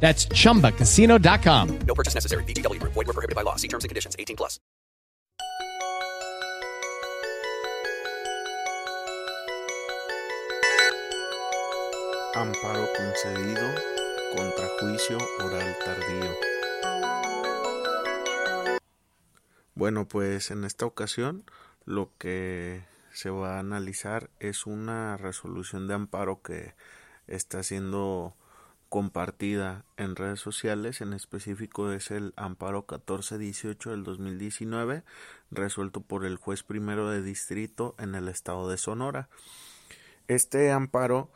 That's chumbacasino.com. No purchase necessary. VGW Group. Void were prohibited by law. See terms and conditions. 18 plus. Amparo concedido contra juicio oral tardío. Bueno, pues en esta ocasión lo que se va a analizar es una resolución de amparo que está siendo compartida en redes sociales, en específico es el amparo 1418 del 2019, resuelto por el juez primero de distrito en el estado de Sonora. Este amparo,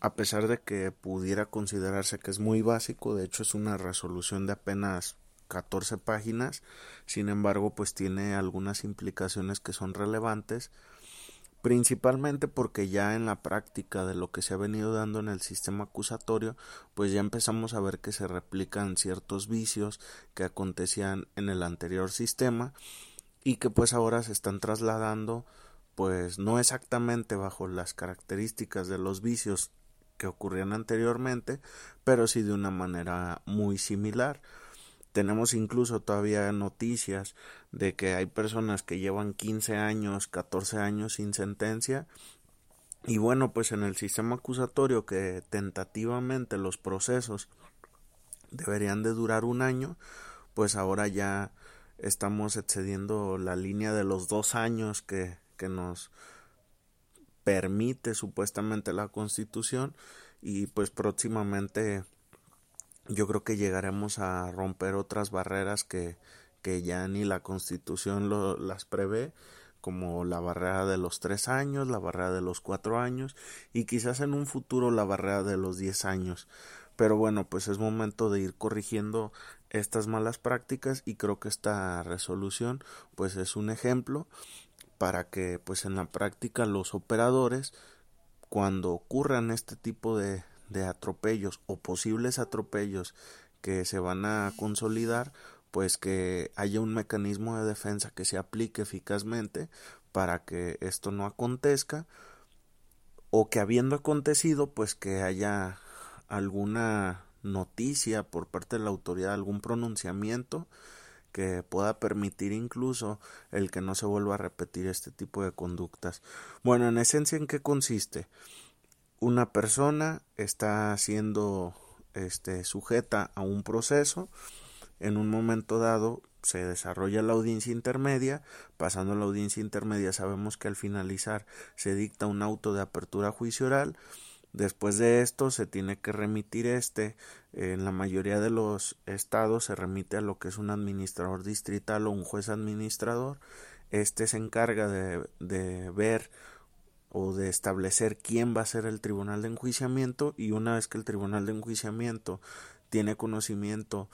a pesar de que pudiera considerarse que es muy básico, de hecho es una resolución de apenas 14 páginas, sin embargo, pues tiene algunas implicaciones que son relevantes principalmente porque ya en la práctica de lo que se ha venido dando en el sistema acusatorio, pues ya empezamos a ver que se replican ciertos vicios que acontecían en el anterior sistema y que pues ahora se están trasladando pues no exactamente bajo las características de los vicios que ocurrían anteriormente, pero sí de una manera muy similar. Tenemos incluso todavía noticias de que hay personas que llevan 15 años, 14 años sin sentencia. Y bueno, pues en el sistema acusatorio que tentativamente los procesos deberían de durar un año, pues ahora ya estamos excediendo la línea de los dos años que, que nos permite supuestamente la constitución y pues próximamente yo creo que llegaremos a romper otras barreras que, que ya ni la constitución lo, las prevé como la barrera de los tres años, la barrera de los cuatro años y quizás en un futuro la barrera de los diez años. Pero bueno, pues es momento de ir corrigiendo estas malas prácticas y creo que esta resolución pues es un ejemplo para que pues en la práctica los operadores cuando ocurran este tipo de, de atropellos o posibles atropellos que se van a consolidar, pues que haya un mecanismo de defensa que se aplique eficazmente para que esto no acontezca o que habiendo acontecido pues que haya alguna noticia por parte de la autoridad, algún pronunciamiento que pueda permitir incluso el que no se vuelva a repetir este tipo de conductas. Bueno, en esencia, ¿en qué consiste? Una persona está siendo este, sujeta a un proceso, en un momento dado se desarrolla la audiencia intermedia, pasando la audiencia intermedia sabemos que al finalizar se dicta un auto de apertura a juicio oral, después de esto se tiene que remitir este, en la mayoría de los estados se remite a lo que es un administrador distrital o un juez administrador, este se encarga de, de ver o de establecer quién va a ser el tribunal de enjuiciamiento y una vez que el tribunal de enjuiciamiento tiene conocimiento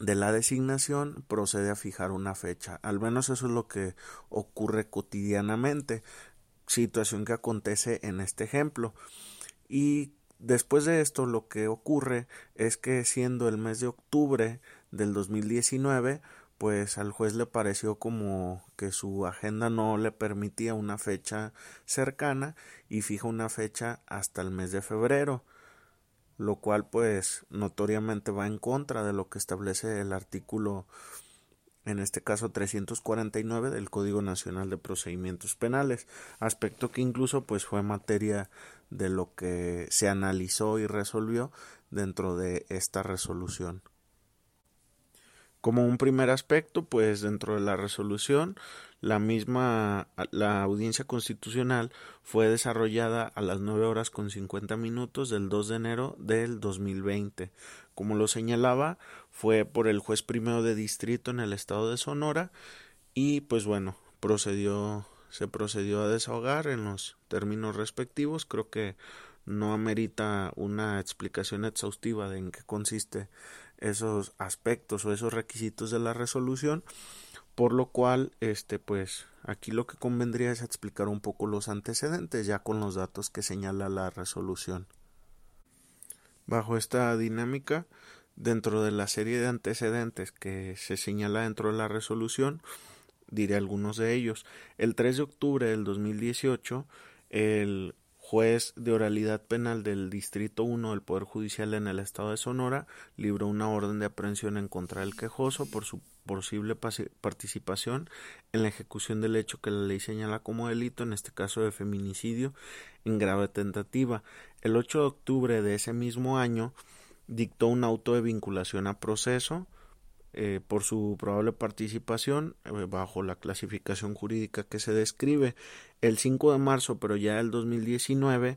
de la designación procede a fijar una fecha. Al menos eso es lo que ocurre cotidianamente, situación que acontece en este ejemplo. Y después de esto lo que ocurre es que siendo el mes de octubre del 2019 pues al juez le pareció como que su agenda no le permitía una fecha cercana y fija una fecha hasta el mes de febrero, lo cual pues notoriamente va en contra de lo que establece el artículo en este caso 349 del Código Nacional de Procedimientos Penales, aspecto que incluso pues fue materia de lo que se analizó y resolvió dentro de esta resolución. Como un primer aspecto, pues dentro de la resolución, la misma, la audiencia constitucional fue desarrollada a las 9 horas con 50 minutos del 2 de enero del 2020. Como lo señalaba, fue por el juez primero de distrito en el estado de Sonora y pues bueno, procedió, se procedió a desahogar en los términos respectivos. Creo que no amerita una explicación exhaustiva de en qué consiste esos aspectos o esos requisitos de la resolución, por lo cual, este, pues, aquí lo que convendría es explicar un poco los antecedentes, ya con los datos que señala la resolución. Bajo esta dinámica, dentro de la serie de antecedentes que se señala dentro de la resolución, diré algunos de ellos. El 3 de octubre del 2018, el juez de oralidad penal del Distrito 1 del Poder Judicial en el Estado de Sonora libró una orden de aprehensión en contra del quejoso por su posible participación en la ejecución del hecho que la ley señala como delito, en este caso de feminicidio en grave tentativa. El 8 de octubre de ese mismo año dictó un auto de vinculación a proceso eh, por su probable participación eh, bajo la clasificación jurídica que se describe el 5 de marzo, pero ya el 2019,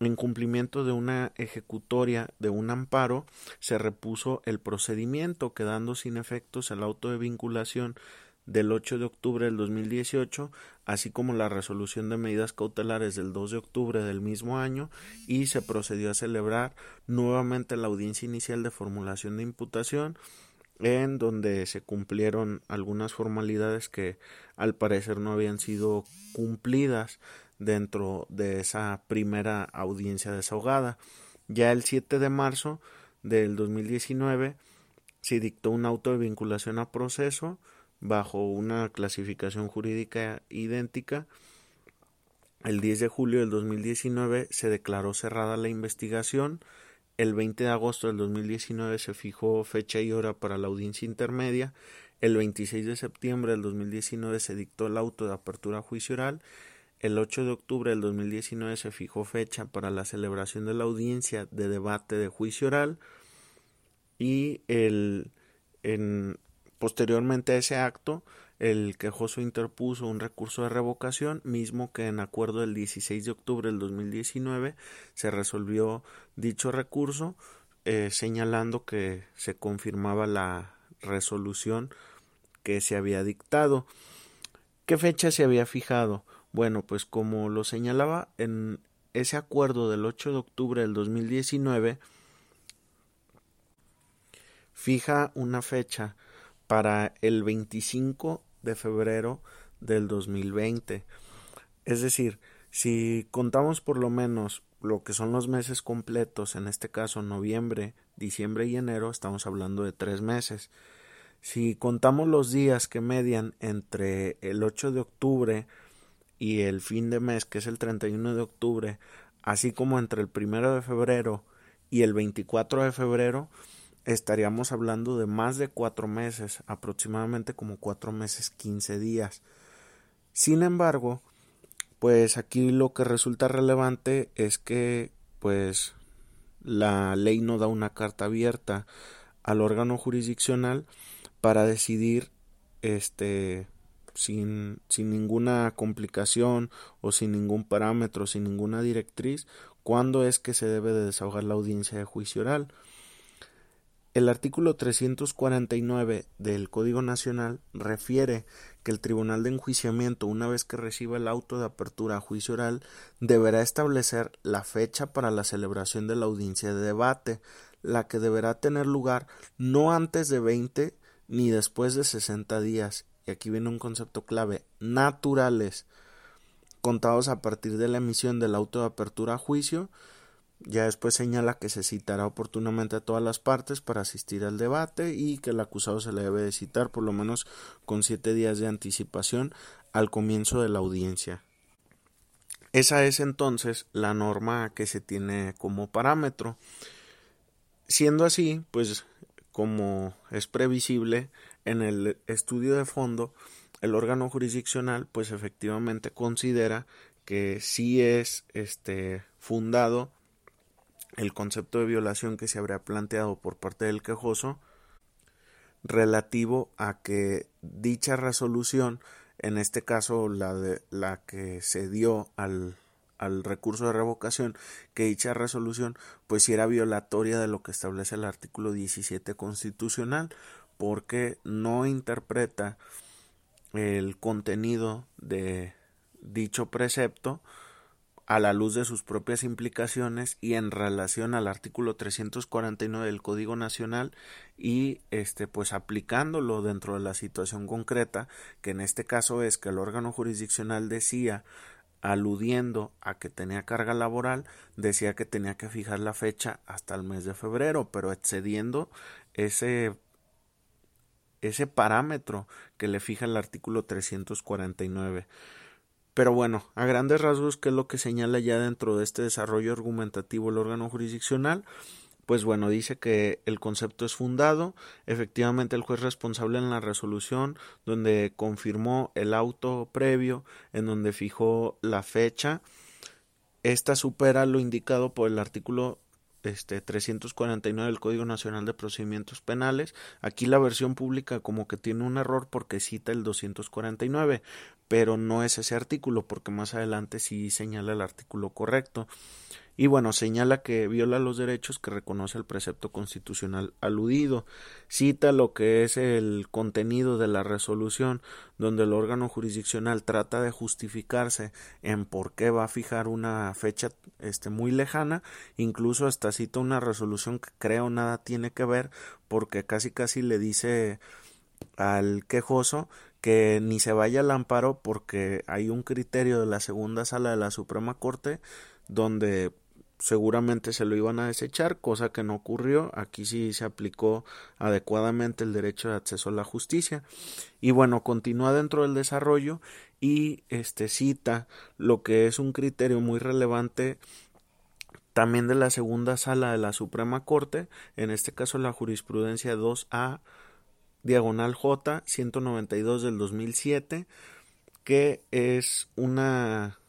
en cumplimiento de una ejecutoria de un amparo, se repuso el procedimiento, quedando sin efectos el auto de vinculación del 8 de octubre del 2018, así como la resolución de medidas cautelares del 2 de octubre del mismo año, y se procedió a celebrar nuevamente la audiencia inicial de formulación de imputación, en donde se cumplieron algunas formalidades que al parecer no habían sido cumplidas dentro de esa primera audiencia desahogada. Ya el 7 de marzo del 2019 se dictó un auto de vinculación a proceso bajo una clasificación jurídica idéntica. El 10 de julio del 2019 se declaró cerrada la investigación el 20 de agosto del 2019 se fijó fecha y hora para la audiencia intermedia. El 26 de septiembre del 2019 se dictó el auto de apertura juicio oral. El 8 de octubre del 2019 se fijó fecha para la celebración de la audiencia de debate de juicio oral. Y el, en, posteriormente a ese acto el quejoso interpuso un recurso de revocación, mismo que en acuerdo del 16 de octubre del 2019 se resolvió dicho recurso, eh, señalando que se confirmaba la resolución que se había dictado. ¿Qué fecha se había fijado? Bueno, pues como lo señalaba en ese acuerdo del 8 de octubre del 2019, fija una fecha para el 25 de febrero del 2020. Es decir, si contamos por lo menos lo que son los meses completos, en este caso noviembre, diciembre y enero, estamos hablando de tres meses. Si contamos los días que median entre el 8 de octubre y el fin de mes, que es el 31 de octubre, así como entre el 1 de febrero y el 24 de febrero, estaríamos hablando de más de cuatro meses, aproximadamente como cuatro meses, quince días. Sin embargo, pues aquí lo que resulta relevante es que pues la ley no da una carta abierta al órgano jurisdiccional para decidir este sin, sin ninguna complicación o sin ningún parámetro, sin ninguna directriz, cuándo es que se debe de desahogar la audiencia de juicio oral. El artículo 349 del Código Nacional refiere que el Tribunal de Enjuiciamiento, una vez que reciba el auto de apertura a juicio oral, deberá establecer la fecha para la celebración de la audiencia de debate, la que deberá tener lugar no antes de 20 ni después de 60 días, y aquí viene un concepto clave, naturales, contados a partir de la emisión del auto de apertura a juicio, ya después señala que se citará oportunamente a todas las partes para asistir al debate y que el acusado se le debe de citar por lo menos con siete días de anticipación al comienzo de la audiencia. Esa es entonces la norma que se tiene como parámetro. Siendo así, pues como es previsible en el estudio de fondo, el órgano jurisdiccional pues efectivamente considera que sí es este fundado el concepto de violación que se habría planteado por parte del quejoso, relativo a que dicha resolución, en este caso la de la que se dio al, al recurso de revocación, que dicha resolución pues era violatoria de lo que establece el artículo 17 constitucional, porque no interpreta el contenido de dicho precepto a la luz de sus propias implicaciones y en relación al artículo 349 del Código Nacional y este pues aplicándolo dentro de la situación concreta que en este caso es que el órgano jurisdiccional decía aludiendo a que tenía carga laboral decía que tenía que fijar la fecha hasta el mes de febrero pero excediendo ese ese parámetro que le fija el artículo 349 pero bueno, a grandes rasgos, ¿qué es lo que señala ya dentro de este desarrollo argumentativo el órgano jurisdiccional? Pues bueno, dice que el concepto es fundado, efectivamente el juez responsable en la resolución, donde confirmó el auto previo, en donde fijó la fecha, esta supera lo indicado por el artículo este 349 del Código Nacional de Procedimientos Penales. Aquí la versión pública como que tiene un error porque cita el 249, pero no es ese artículo porque más adelante sí señala el artículo correcto y bueno, señala que viola los derechos que reconoce el precepto constitucional aludido, cita lo que es el contenido de la resolución, donde el órgano jurisdiccional trata de justificarse en por qué va a fijar una fecha este, muy lejana, incluso hasta cita una resolución que creo nada tiene que ver, porque casi casi le dice al quejoso que ni se vaya al amparo porque hay un criterio de la segunda sala de la Suprema Corte donde seguramente se lo iban a desechar, cosa que no ocurrió. Aquí sí se aplicó adecuadamente el derecho de acceso a la justicia. Y bueno, continúa dentro del desarrollo y este cita lo que es un criterio muy relevante también de la segunda sala de la Suprema Corte, en este caso la jurisprudencia 2A diagonal J 192 del 2007, que es una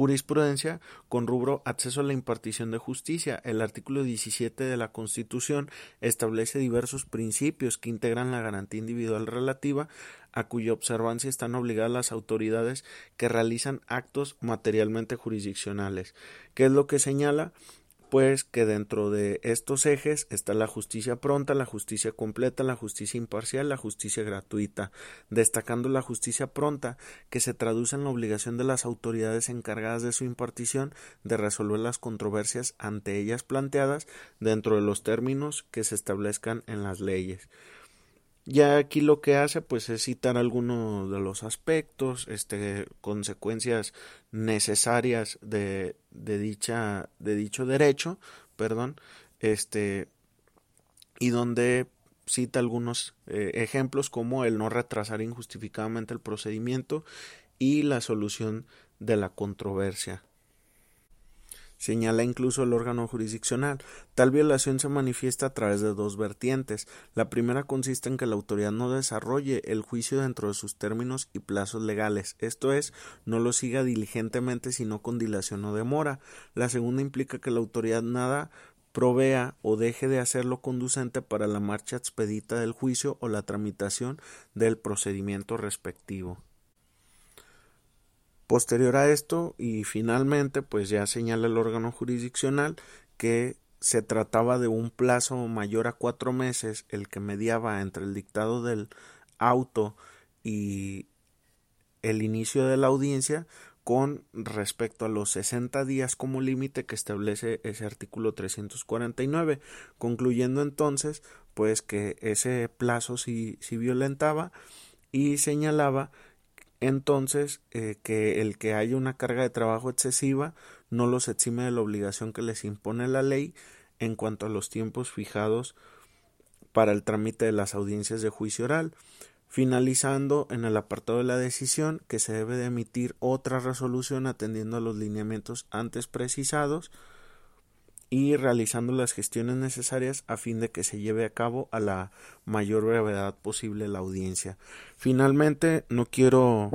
Jurisprudencia con rubro acceso a la impartición de justicia. El artículo 17 de la Constitución establece diversos principios que integran la garantía individual relativa a cuya observancia están obligadas las autoridades que realizan actos materialmente jurisdiccionales. ¿Qué es lo que señala? Pues que dentro de estos ejes está la justicia pronta, la justicia completa, la justicia imparcial, la justicia gratuita, destacando la justicia pronta, que se traduce en la obligación de las autoridades encargadas de su impartición de resolver las controversias ante ellas planteadas dentro de los términos que se establezcan en las leyes. Ya aquí lo que hace pues es citar algunos de los aspectos, este, consecuencias necesarias de, de dicha, de dicho derecho, perdón, este, y donde cita algunos eh, ejemplos como el no retrasar injustificadamente el procedimiento y la solución de la controversia señala incluso el órgano jurisdiccional. Tal violación se manifiesta a través de dos vertientes. La primera consiste en que la autoridad no desarrolle el juicio dentro de sus términos y plazos legales, esto es, no lo siga diligentemente sino con dilación o demora. La segunda implica que la autoridad nada provea o deje de hacerlo conducente para la marcha expedita del juicio o la tramitación del procedimiento respectivo. Posterior a esto, y finalmente, pues ya señala el órgano jurisdiccional que se trataba de un plazo mayor a cuatro meses el que mediaba entre el dictado del auto y el inicio de la audiencia con respecto a los 60 días como límite que establece ese artículo 349, concluyendo entonces pues que ese plazo sí, violentaba y señalaba entonces eh, que el que haya una carga de trabajo excesiva no los exime de la obligación que les impone la ley en cuanto a los tiempos fijados para el trámite de las audiencias de juicio oral, finalizando en el apartado de la decisión que se debe de emitir otra resolución atendiendo a los lineamientos antes precisados y realizando las gestiones necesarias a fin de que se lleve a cabo a la mayor brevedad posible la audiencia. Finalmente, no quiero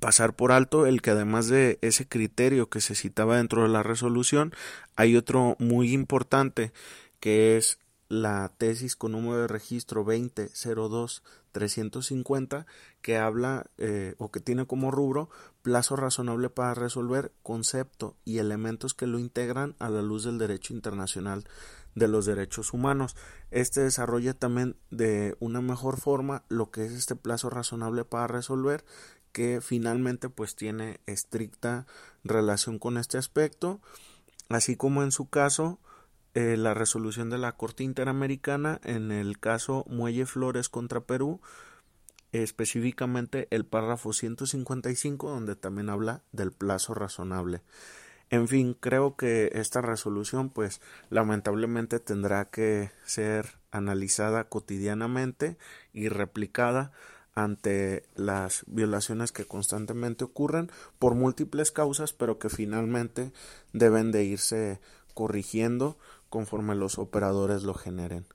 pasar por alto el que además de ese criterio que se citaba dentro de la resolución, hay otro muy importante que es la tesis con número de registro 2002-350 que habla eh, o que tiene como rubro plazo razonable para resolver concepto y elementos que lo integran a la luz del derecho internacional de los derechos humanos. Este desarrolla también de una mejor forma lo que es este plazo razonable para resolver que finalmente pues tiene estricta relación con este aspecto así como en su caso eh, la resolución de la Corte Interamericana en el caso Muelle Flores contra Perú, específicamente el párrafo 155, donde también habla del plazo razonable. En fin, creo que esta resolución, pues lamentablemente tendrá que ser analizada cotidianamente y replicada ante las violaciones que constantemente ocurren por múltiples causas, pero que finalmente deben de irse corrigiendo conforme los operadores lo generen.